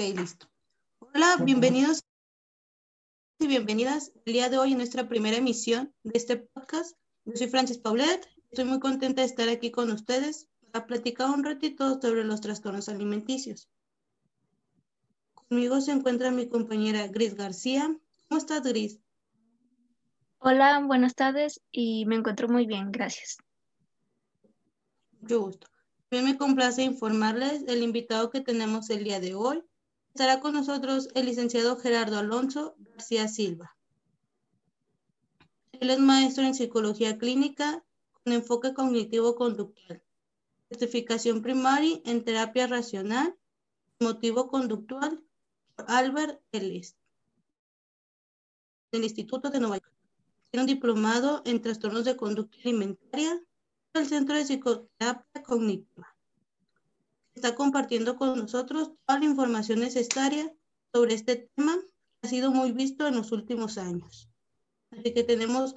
Ok, listo. Hola, bienvenidos y bienvenidas el día de hoy en nuestra primera emisión de este podcast. Yo soy Francis Paulet. Estoy muy contenta de estar aquí con ustedes para platicar un ratito sobre los trastornos alimenticios. Conmigo se encuentra mi compañera Gris García. ¿Cómo estás, Gris? Hola, buenas tardes y me encuentro muy bien, gracias. Mucho gusto. También me complace informarles del invitado que tenemos el día de hoy. Estará con nosotros el licenciado Gerardo Alonso García Silva. Él es maestro en psicología clínica con enfoque cognitivo-conductual, certificación primaria en terapia racional, motivo-conductual por Albert Ellis, del Instituto de Nueva York. Tiene un diplomado en trastornos de conducta alimentaria del Centro de Psicoterapia Cognitiva está compartiendo con nosotros toda la información necesaria sobre este tema que ha sido muy visto en los últimos años. Así que tenemos,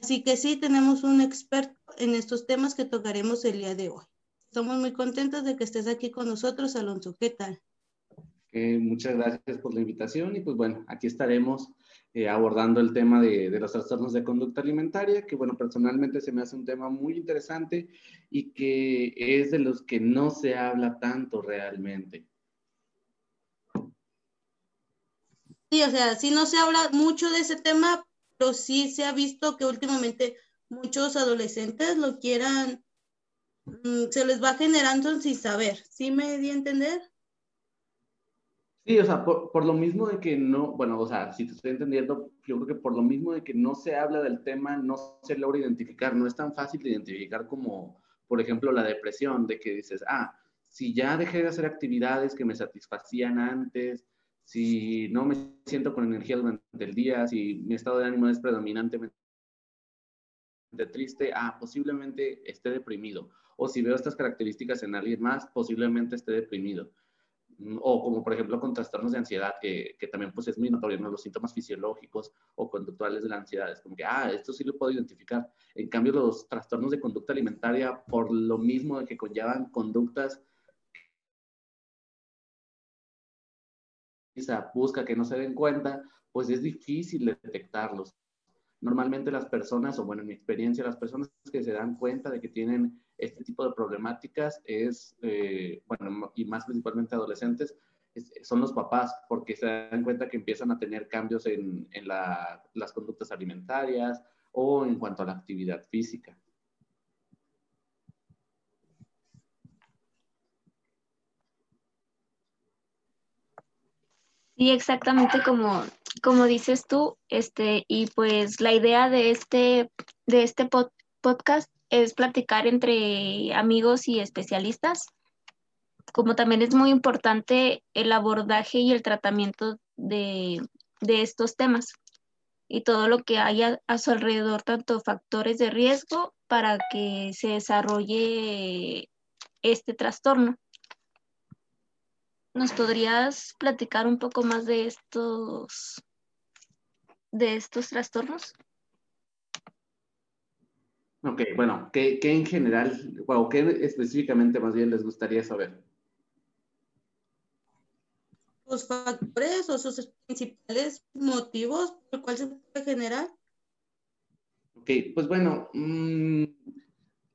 así que sí tenemos un experto en estos temas que tocaremos el día de hoy. Estamos muy contentos de que estés aquí con nosotros, Alonso. ¿Qué tal? Muchas gracias por la invitación y pues bueno, aquí estaremos eh, abordando el tema de, de, los trastornos de conducta alimentaria, que bueno, personalmente se me hace un tema muy interesante y que es de los que no se habla tanto realmente. Sí, o sea, sí no se habla mucho de ese tema, pero sí se ha visto que últimamente muchos adolescentes lo quieran, mmm, se les va generando sin saber. ¿Sí me di a entender? Sí, o sea, por, por, lo mismo de que no, bueno, o sea, si te estoy entendiendo, yo creo que por lo mismo de que no se habla del tema, no se logra identificar, no es tan fácil de identificar como, por ejemplo, la depresión, de que dices, ah, si ya dejé de hacer actividades que me satisfacían antes, si no me siento con energía durante el día, si mi estado de ánimo es predominantemente triste, ah, posiblemente esté deprimido. O si veo estas características en alguien más, posiblemente esté deprimido o como por ejemplo con trastornos de ansiedad, que, también pues es muy notorio, ¿no? los síntomas fisiológicos o conductuales de la ansiedad, es como que, ah, esto sí lo puedo identificar. En cambio, los trastornos de conducta alimentaria, por lo mismo de que conllevan conductas busca que no se den cuenta, pues es difícil detectarlos. Normalmente las personas, o bueno, en mi experiencia, las personas que se dan cuenta de que tienen este tipo de problemáticas es, eh, bueno, y más principalmente adolescentes, es, son los papás, porque se dan cuenta que empiezan a tener cambios en, en la, las conductas alimentarias o en cuanto a la actividad física. Sí, exactamente como, como dices tú, este, y pues la idea de este, de este pod podcast es platicar entre amigos y especialistas, como también es muy importante el abordaje y el tratamiento de, de estos temas y todo lo que haya a su alrededor, tanto factores de riesgo para que se desarrolle este trastorno. ¿Nos podrías platicar un poco más de estos, de estos trastornos? Ok, bueno, ¿qué, qué en general, o qué específicamente más bien les gustaría saber? Los factores o sus principales motivos por cuál se puede generar. Ok, pues bueno, mmm,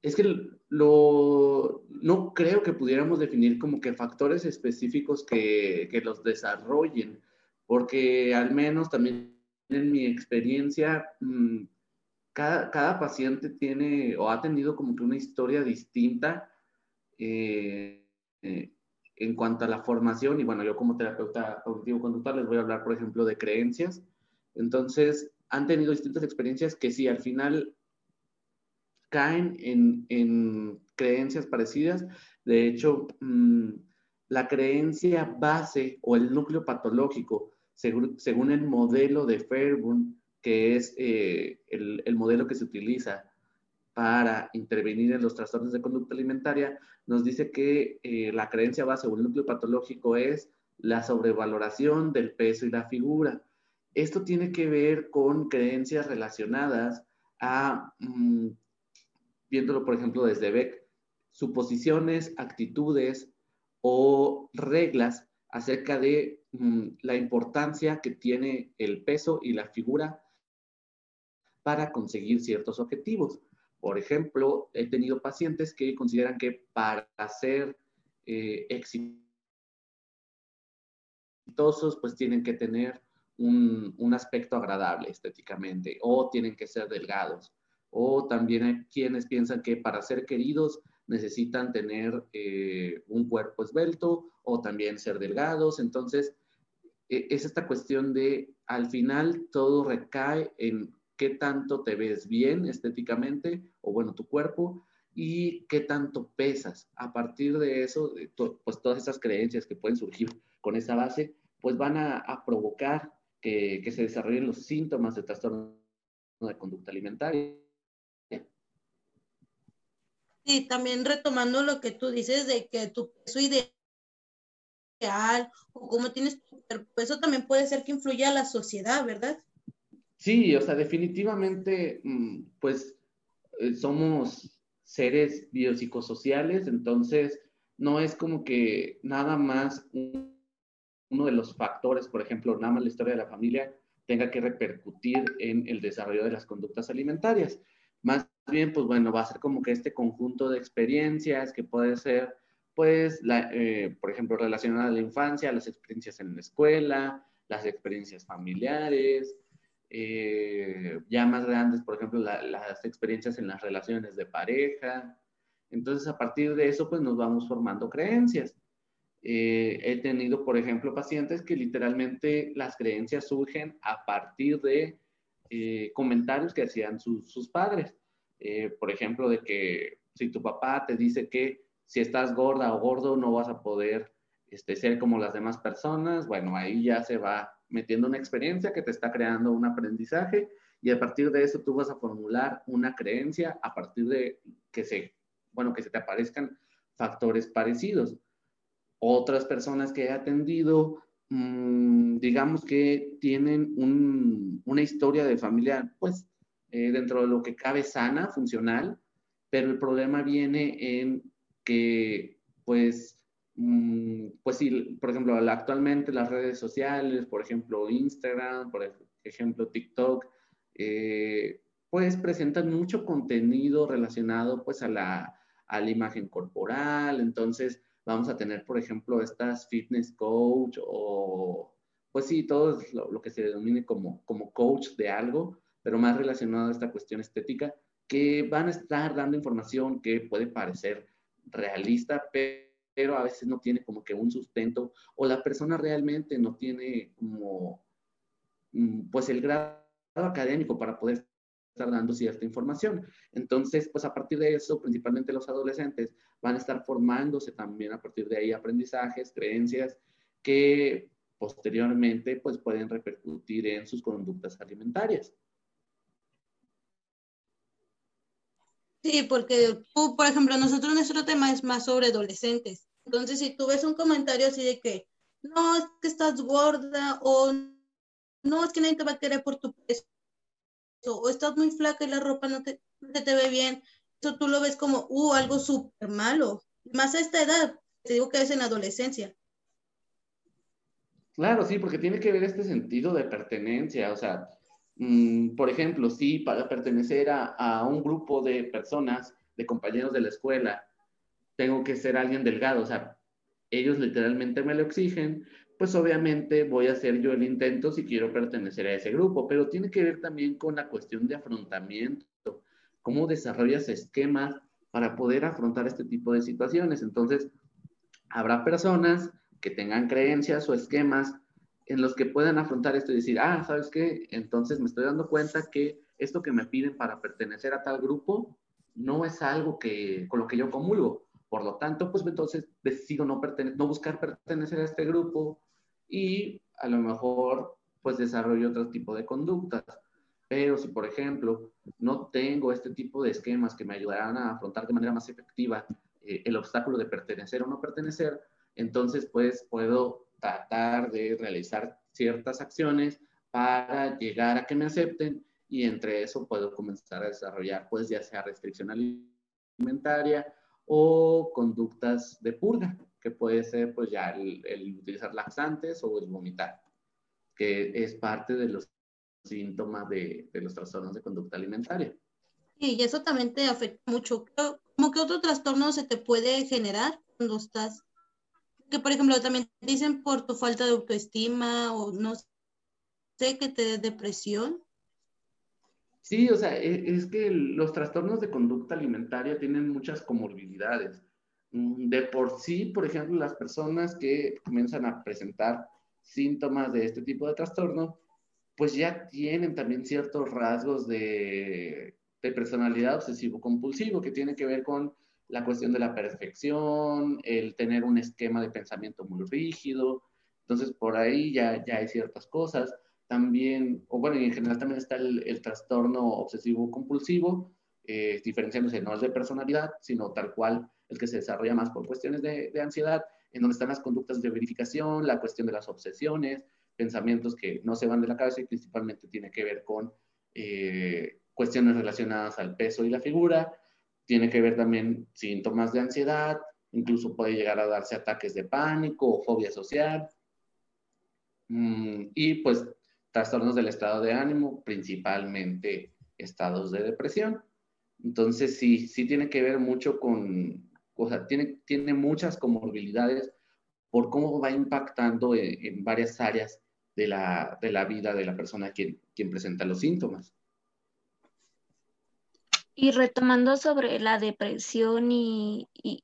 es que lo, no creo que pudiéramos definir como que factores específicos que, que los desarrollen, porque al menos también en mi experiencia, mmm, cada, cada, paciente tiene o ha tenido como que una historia distinta eh, eh, en cuanto a la formación. Y bueno, yo como terapeuta cognitivo-conductual les voy a hablar, por ejemplo, de creencias. Entonces, han tenido distintas experiencias que sí, al final caen en, en creencias parecidas. De hecho, mmm, la creencia base o el núcleo patológico, según, según el modelo de Fairburn, que es eh, el, el, modelo que se utiliza para intervenir en los trastornos de conducta alimentaria, nos dice que eh, la creencia base o el núcleo patológico es la sobrevaloración del peso y la figura. Esto tiene que ver con creencias relacionadas a, mm, viéndolo por ejemplo desde Beck, suposiciones, actitudes o reglas acerca de mm, la importancia que tiene el peso y la figura para conseguir ciertos objetivos. Por ejemplo, he tenido pacientes que consideran que para ser eh, exitosos, pues tienen que tener un, un, aspecto agradable estéticamente o tienen que ser delgados. O también hay quienes piensan que para ser queridos necesitan tener eh, un cuerpo esbelto o también ser delgados. Entonces, e, es esta cuestión de, al final, todo recae en qué tanto te ves bien estéticamente o bueno, tu cuerpo y qué tanto pesas. A partir de eso, pues todas esas creencias que pueden surgir con esa base, pues van a, provocar que, que, se desarrollen los síntomas de trastorno de conducta alimentaria. Sí, también retomando lo que tú dices de que tu peso ideal o cómo tienes tu cuerpo, eso también puede ser que influya a la sociedad, ¿verdad? Sí, o sea, definitivamente, mm, pues eh, somos seres biopsicosociales, entonces no es como que nada más uno de los factores, por ejemplo, nada más la historia de la familia, tenga que repercutir en el desarrollo de las conductas alimentarias. Más bien, pues bueno, va a ser como que este conjunto de experiencias que puede ser, pues, la, eh, por ejemplo, relacionada a la infancia, las experiencias en la escuela, las experiencias familiares, eh, ya más grandes, por ejemplo, las experiencias en las relaciones de pareja. Entonces, a partir de eso, pues nos vamos formando creencias. Eh, he tenido, por ejemplo, pacientes que literalmente las creencias surgen a partir de eh, comentarios que hacían sus padres. Por ejemplo, de que si tu papá te dice que si estás gorda o gordo no vas a poder este, ser como las demás personas, bueno, ahí ya se va metiendo una experiencia que te está creando un aprendizaje y a partir de eso tú vas a formular una creencia a partir de que se, bueno, que se te aparezcan factores parecidos. Otras personas que he atendido, mmm, digamos que tienen un, una historia de familia, pues, eh, dentro de lo que cabe sana, funcional, pero el problema viene en que, pues, Mm, pues sí, por ejemplo, actualmente las redes sociales, por ejemplo, Instagram, por ejemplo, TikTok, eh, pues presentan mucho contenido relacionado pues a la, a la imagen corporal, entonces vamos a tener, por ejemplo, estas fitness coach o, pues sí, todo lo, lo, que se denomine como, como coach de algo, pero más relacionado a esta cuestión estética, que van a estar dando información que puede parecer realista, pero a veces no tiene como que un sustento o la persona realmente no tiene como mm, pues el grado académico para poder estar dando cierta información. Entonces, pues a partir de eso, principalmente los adolescentes van a estar formándose también a partir de ahí aprendizajes, creencias que posteriormente pues pueden repercutir en sus conductas alimentarias. Sí, porque tú, por ejemplo, nosotros nuestro tema es más sobre adolescentes. Entonces, si tú ves un comentario así de que, no, es que estás gorda, o no, es que nadie te va a querer por tu peso, o estás muy flaca y la ropa no te, te ve bien, eso tú lo ves como, uh, algo súper malo. Más a esta edad, te digo que es en adolescencia. Claro, sí, porque tiene que ver este sentido de pertenencia, o sea, Mm, por ejemplo, si para pertenecer a, un grupo de personas, de compañeros de la escuela, tengo que ser alguien delgado, o sea, ellos literalmente me lo exigen, pues obviamente voy a hacer yo el intento si quiero pertenecer a ese grupo, pero tiene que ver también con la cuestión de afrontamiento, cómo desarrollas esquemas para poder afrontar este tipo de situaciones. Entonces, habrá personas que tengan creencias o esquemas en los que puedan afrontar esto y decir, ah, ¿sabes qué? Entonces me estoy dando cuenta que esto que me piden para pertenecer a tal grupo no es algo que, con lo que yo comulgo. Por lo tanto, pues entonces decido no, no buscar pertenecer a este grupo y a lo mejor pues desarrollo otro tipo de conductas. Pero si, por ejemplo, no tengo este tipo de esquemas que me ayudarán a afrontar de manera más efectiva eh, el obstáculo de pertenecer o no pertenecer, entonces pues puedo tratar de realizar ciertas acciones para llegar a que me acepten y entre eso puedo comenzar a desarrollar, pues ya sea restricción alimentaria o conductas de purga, que puede ser pues ya el, utilizar laxantes o el vomitar, que es parte de los síntomas de, de los trastornos de conducta alimentaria. y eso también te afecta mucho. ¿Cómo que otro trastorno se te puede generar cuando estás? Que, por ejemplo, también dicen por tu falta de autoestima o no sé, que te dé depresión. Sí, o sea, e, es que los trastornos de conducta alimentaria tienen muchas comorbilidades. Mm, de por sí, por ejemplo, las personas que comienzan a presentar síntomas de este tipo de trastorno, pues ya tienen también ciertos rasgos de, de personalidad obsesivo-compulsivo, que tiene que ver con la cuestión de la perfección, el tener un esquema de pensamiento muy rígido. Entonces, por ahí ya, ya hay ciertas cosas también, o bueno, en general también está el, trastorno obsesivo-compulsivo, eh, diferenciándose no es de personalidad, sino tal cual el que se desarrolla más por cuestiones de, ansiedad, en donde están las conductas de verificación, la cuestión de las obsesiones, pensamientos que no se van de la cabeza y principalmente tiene que ver con eh, cuestiones relacionadas al peso y la figura, tiene que ver también síntomas de ansiedad, incluso puede llegar a darse ataques de pánico o fobia social. Mm, y pues trastornos del estado de ánimo, principalmente estados de depresión. Entonces, sí, sí tiene que ver mucho con, o sea, tiene, tiene muchas comorbilidades por cómo va impactando en, varias áreas de la, de la, vida de la persona quien, quien presenta los síntomas. Y retomando sobre la depresión y, y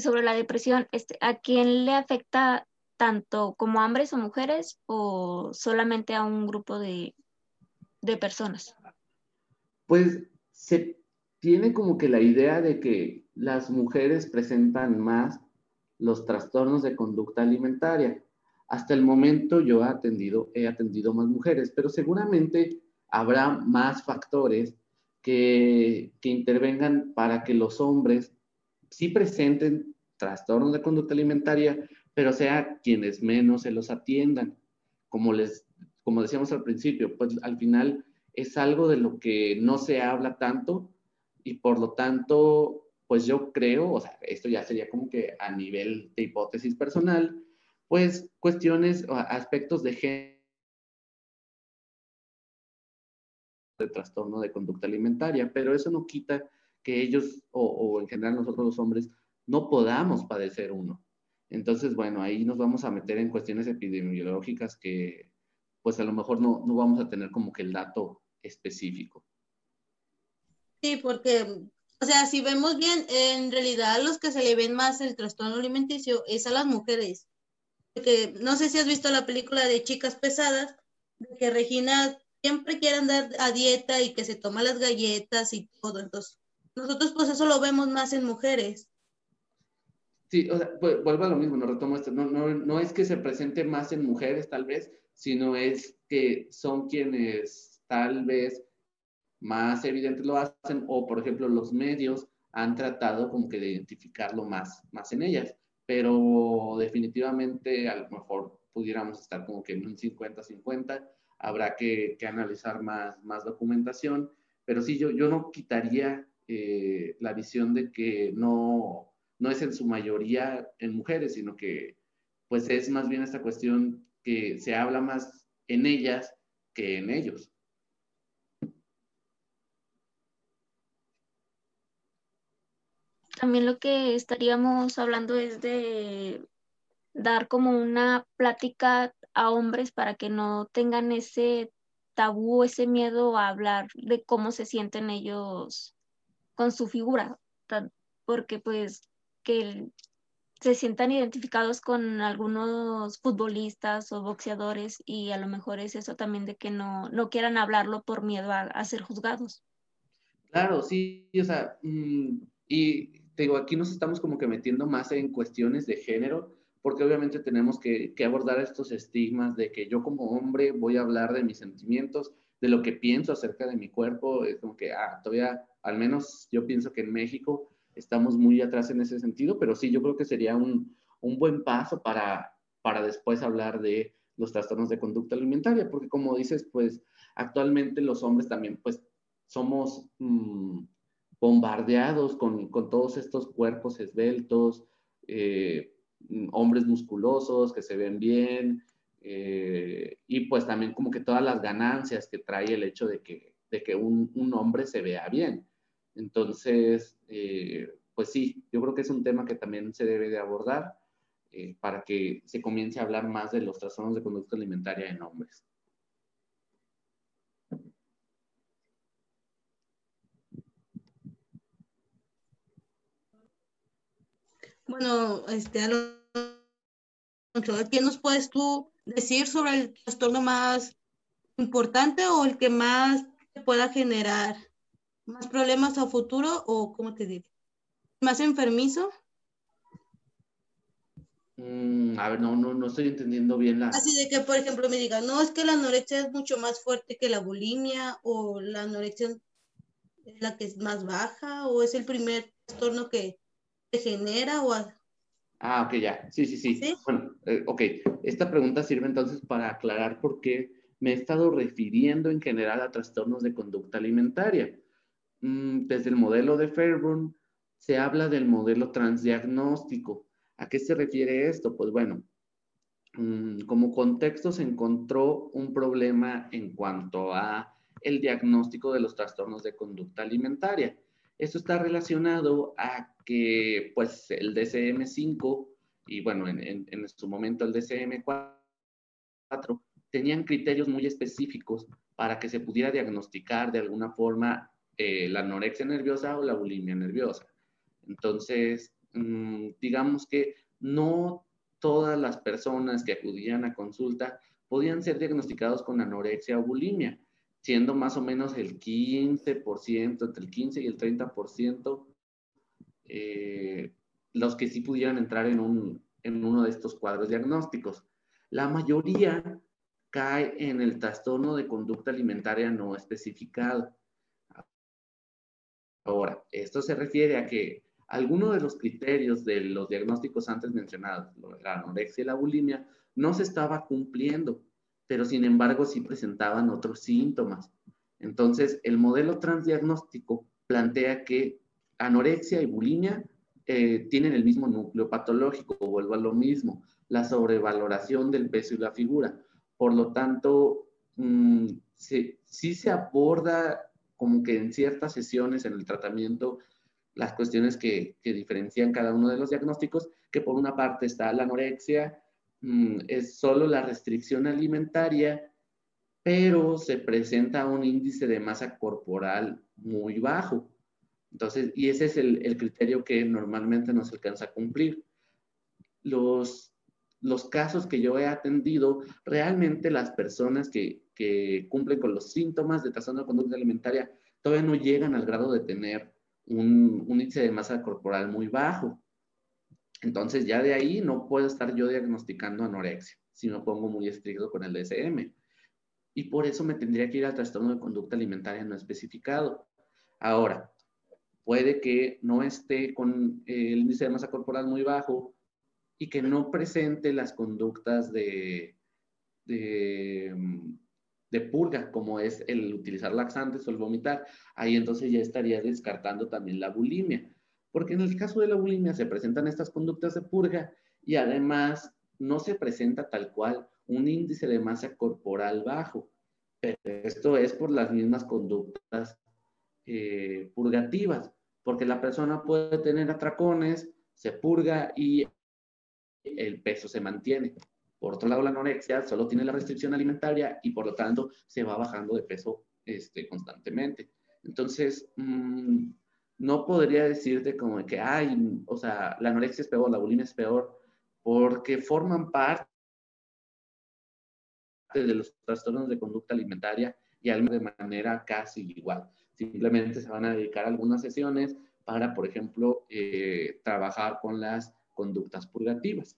sobre la depresión, este, ¿a quién le afecta tanto como hombres o mujeres o solamente a un grupo de, personas? Pues se tiene como que la idea de que las mujeres presentan más los trastornos de conducta alimentaria. Hasta el momento yo he atendido más mujeres, pero seguramente habrá más factores que, intervengan para que los hombres sí presenten trastornos de conducta alimentaria, pero sea quienes menos se los atiendan. Como, les, como decíamos al principio, pues al final es algo de lo que no se habla tanto y por lo tanto, pues yo creo, o sea, esto ya sería como que a nivel de hipótesis personal, pues cuestiones o aspectos de género de trastorno de conducta alimentaria, pero eso no quita que ellos o, en general nosotros los hombres no podamos padecer uno. Entonces, bueno, ahí nos vamos a meter en cuestiones epidemiológicas que pues a lo mejor no, no vamos a tener como que el dato específico. Sí, porque, o sea, si vemos bien, en realidad a los que se le ven más el trastorno alimenticio es a las mujeres. Porque no sé si has visto la película de Chicas Pesadas, que Regina siempre quiere andar a dieta y que se toma las galletas y todo. Entonces, nosotros pues eso lo vemos más en mujeres. Sí, o sea, vuelvo a lo mismo, no retomo esto, no, no, no es que se presente más en mujeres tal vez, sino es que son quienes tal vez más evidentes lo hacen o por ejemplo los medios han tratado como que de identificarlo más, más en ellas, pero definitivamente a lo mejor pudiéramos estar como que en un 50-50, habrá que, que, analizar más, más documentación, pero sí, yo, yo no quitaría eh, la visión de que no, no es en su mayoría en mujeres, sino que pues es más bien esta cuestión que se habla más en ellas que en ellos. También lo que estaríamos hablando es de dar como una plática a hombres para que no tengan ese tabú, ese miedo a hablar de cómo se sienten ellos con su figura, porque pues que se sientan identificados con algunos futbolistas o boxeadores y a lo mejor es eso también de que no, no quieran hablarlo por miedo a, ser juzgados. Claro, sí, o sea, mm, y te digo, aquí nos estamos como que metiendo más en cuestiones de género, porque obviamente tenemos que, que abordar estos estigmas de que yo como hombre voy a hablar de mis sentimientos, de lo que pienso acerca de mi cuerpo, es como que, ah, todavía, al menos yo pienso que en México estamos muy atrás en ese sentido, pero sí, yo creo que sería un, buen paso para, para después hablar de los trastornos de conducta alimentaria, porque como dices, pues actualmente los hombres también, pues somos mm, bombardeados con, todos estos cuerpos esbeltos, eh, hombres musculosos que se ven bien, eh, y pues también como que todas las ganancias que trae el hecho de que, de que un, hombre se vea bien. Entonces, eh, pues sí, yo creo que es un tema que también se debe de abordar eh, para que se comience a hablar más de los trastornos de conducta alimentaria en hombres. Bueno, este, ¿qué nos puedes tú decir sobre el trastorno más importante o el que más pueda generar más problemas a futuro o, ¿cómo te digo? ¿Más enfermizo? Mm, a ver, no, no, no estoy entendiendo bien la... Así de que, por ejemplo, me digan, no, es que la anorexia es mucho más fuerte que la bulimia o la anorexia es la que es más baja o es el primer trastorno que genera o... Ah, ok, ya. Sí, sí, sí. Bueno, eh, ok. Esta pregunta sirve entonces para aclarar por qué me he estado refiriendo en general a trastornos de conducta alimentaria. Mm, desde el modelo de Fairburn se habla del modelo transdiagnóstico. ¿A qué se refiere esto? Pues bueno, mm, como contexto se encontró un problema en cuanto a el diagnóstico de los trastornos de conducta alimentaria. Esto está relacionado a que pues el DCM5 y bueno, en, su momento el DCM4 tenían criterios muy específicos para que se pudiera diagnosticar de alguna forma eh, la anorexia nerviosa o la bulimia nerviosa. Entonces, mm, digamos que no todas las personas que acudían a consulta podían ser diagnosticados con anorexia o bulimia, siendo más o menos el 15%, entre el 15 y el 30%, eh, los que sí pudieran entrar en, un, en uno de estos cuadros diagnósticos. La mayoría cae en el trastorno de conducta alimentaria no especificado. Ahora, esto se refiere a que alguno de los criterios de los diagnósticos antes mencionados, la anorexia y la bulimia, no se estaba cumpliendo, pero sin embargo sí presentaban otros síntomas. Entonces, el modelo transdiagnóstico plantea que anorexia y bulimia eh, tienen el mismo núcleo patológico, vuelvo a lo mismo, la sobrevaloración del peso y la figura. Por lo tanto, mm, sí, se aborda como que en ciertas sesiones en el tratamiento las cuestiones que, diferencian cada uno de los diagnósticos, que por una parte está la anorexia, es solo la restricción alimentaria, pero se presenta un índice de masa corporal muy bajo. Entonces, y ese es el, el criterio que normalmente no se alcanza a cumplir. Los los casos que yo he atendido, realmente las personas que, cumplen con los síntomas de trastorno de conducta alimentaria todavía no llegan al grado de tener un, índice de masa corporal muy bajo. Entonces ya de ahí no puedo estar yo diagnosticando anorexia si me pongo muy estricto con el DSM. Y por eso me tendría que ir al trastorno de conducta alimentaria no especificado. Ahora, puede que no esté con el índice de masa corporal muy bajo, y que no presente las conductas de, de, purga, como es el utilizar laxantes o el vomitar. Ahí entonces ya estaría descartando también la bulimia, porque en el caso de la bulimia se presentan estas conductas de purga y además no se presenta tal cual un índice de masa corporal bajo, pero esto es por las mismas conductas eh, purgativas, porque la persona puede tener atracones, se purga y el peso se mantiene. Por otro lado, la anorexia solo tiene la restricción alimentaria y por lo tanto se va bajando de peso este, constantemente. Entonces, mm, no podría decirte como que, ay, o sea, la anorexia es peor, la bulimia es peor, porque forman parte de los trastornos de conducta alimentaria y de manera casi igual. Simplemente se van a dedicar algunas sesiones para, por ejemplo, eh, trabajar con las conductas purgativas.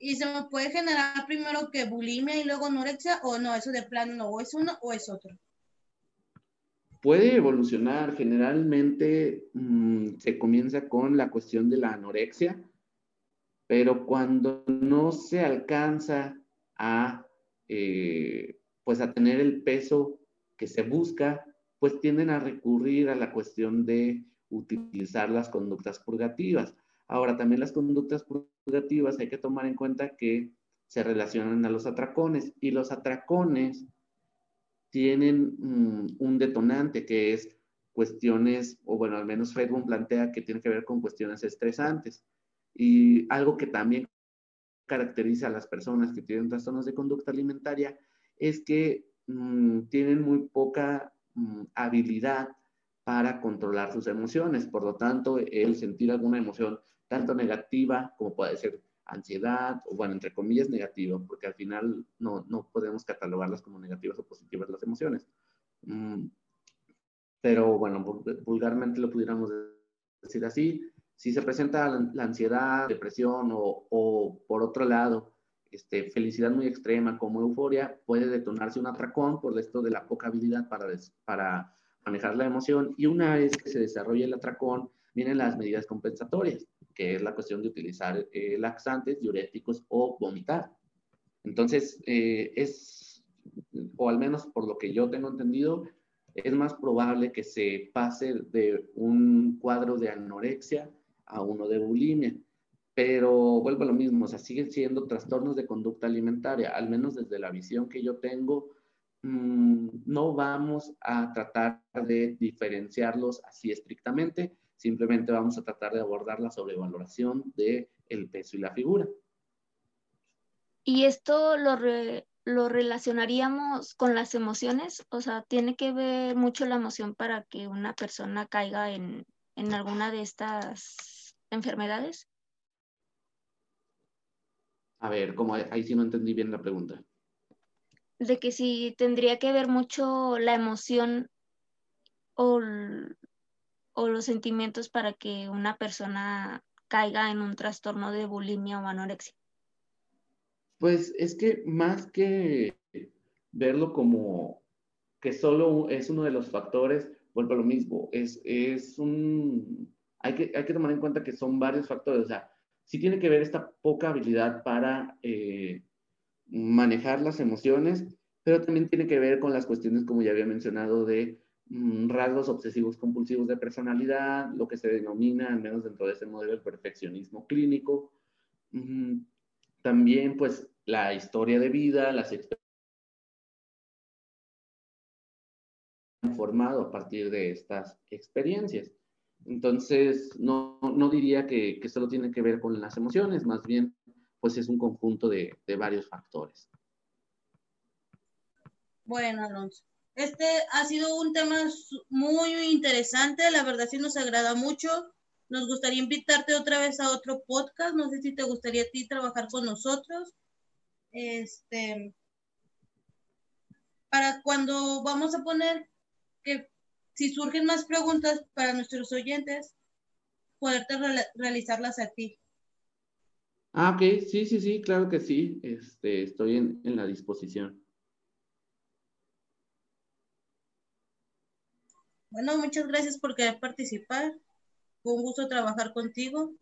¿Y se me puede generar primero que bulimia y luego anorexia o no? Eso de plano no, o es uno o es otro. Puede evolucionar. Generalmente mm, se comienza con la cuestión de la anorexia pero cuando no se alcanza a, eh, pues a tener el peso que se busca, pues tienden a recurrir a la cuestión de utilizar las conductas purgativas. Ahora, también las conductas purgativas hay que tomar en cuenta que se relacionan a los atracones y los atracones tienen mm, un detonante que es cuestiones, o bueno, al menos Fredbon plantea que tiene que ver con cuestiones estresantes. Y algo que también caracteriza a las personas que tienen trastornos de conducta alimentaria es que mm, tienen muy poca mm, habilidad para controlar sus emociones. Por lo tanto, el sentir alguna emoción tanto negativa como puede ser ansiedad, o bueno, entre comillas negativo, porque al final no, no podemos catalogarlas como negativas o positivas las emociones. Mm, pero bueno, vulgarmente lo pudiéramos decir así. Si se presenta la, ansiedad, depresión o, o, por otro lado, este, felicidad muy extrema como euforia, puede detonarse un atracón por esto de la poca habilidad para, para manejar la emoción y una vez que se desarrolla el atracón, vienen las medidas compensatorias que es la cuestión de utilizar eh, laxantes, diuréticos o vomitar. Entonces, eh, es, o al menos por lo que yo tengo entendido, es más probable que se pase de un cuadro de anorexia a uno de bulimia. Pero vuelvo a lo mismo, o siguen siendo trastornos de conducta alimentaria, al menos desde la visión que yo tengo, mm, no vamos a tratar de diferenciarlos así estrictamente, Simplemente vamos a tratar de abordar la sobrevaloración del el peso y la figura. ¿Y esto lo, lo relacionaríamos con las emociones? O sea, ¿tiene que ver mucho la emoción para que una persona caiga en, en alguna de estas enfermedades? A ver, como ahí sí no entendí bien la pregunta. De que si tendría que ver mucho la emoción o o los sentimientos para que una persona caiga en un trastorno de bulimia o anorexia? Pues es que más que verlo como que solo es uno de los factores, vuelvo a lo mismo, es, es un, hay que, hay que tomar en cuenta que son varios factores, o sea, sí tiene que ver esta poca habilidad para eh, manejar las emociones, pero también tiene que ver con las cuestiones, como ya había mencionado, de rasgos obsesivos compulsivos de personalidad, lo que se denomina, al menos dentro de ese modelo, el perfeccionismo clínico. También, pues, la historia de vida, las experiencias formado a partir de estas experiencias. Entonces, no, no diría que, que, solo tiene que ver con las emociones, más bien, pues es un conjunto de varios factores. Bueno, Alonso. Este ha sido un tema muy interesante, la verdad sí nos agrada mucho. Nos gustaría invitarte otra vez a otro podcast. No sé si te gustaría a ti trabajar con nosotros. Este, para cuando vamos a poner que si surgen más preguntas para nuestros oyentes, poderte realizarlas a ti. Ah, ok, sí, sí, sí, claro que sí. Este, estoy en, en la disposición. Bueno, muchas gracias por querer participar. Fue un gusto trabajar contigo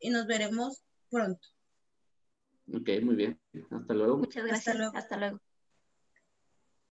y nos veremos pronto. Ok, muy bien. Hasta luego. Muchas gracias. Hasta luego. Hasta luego.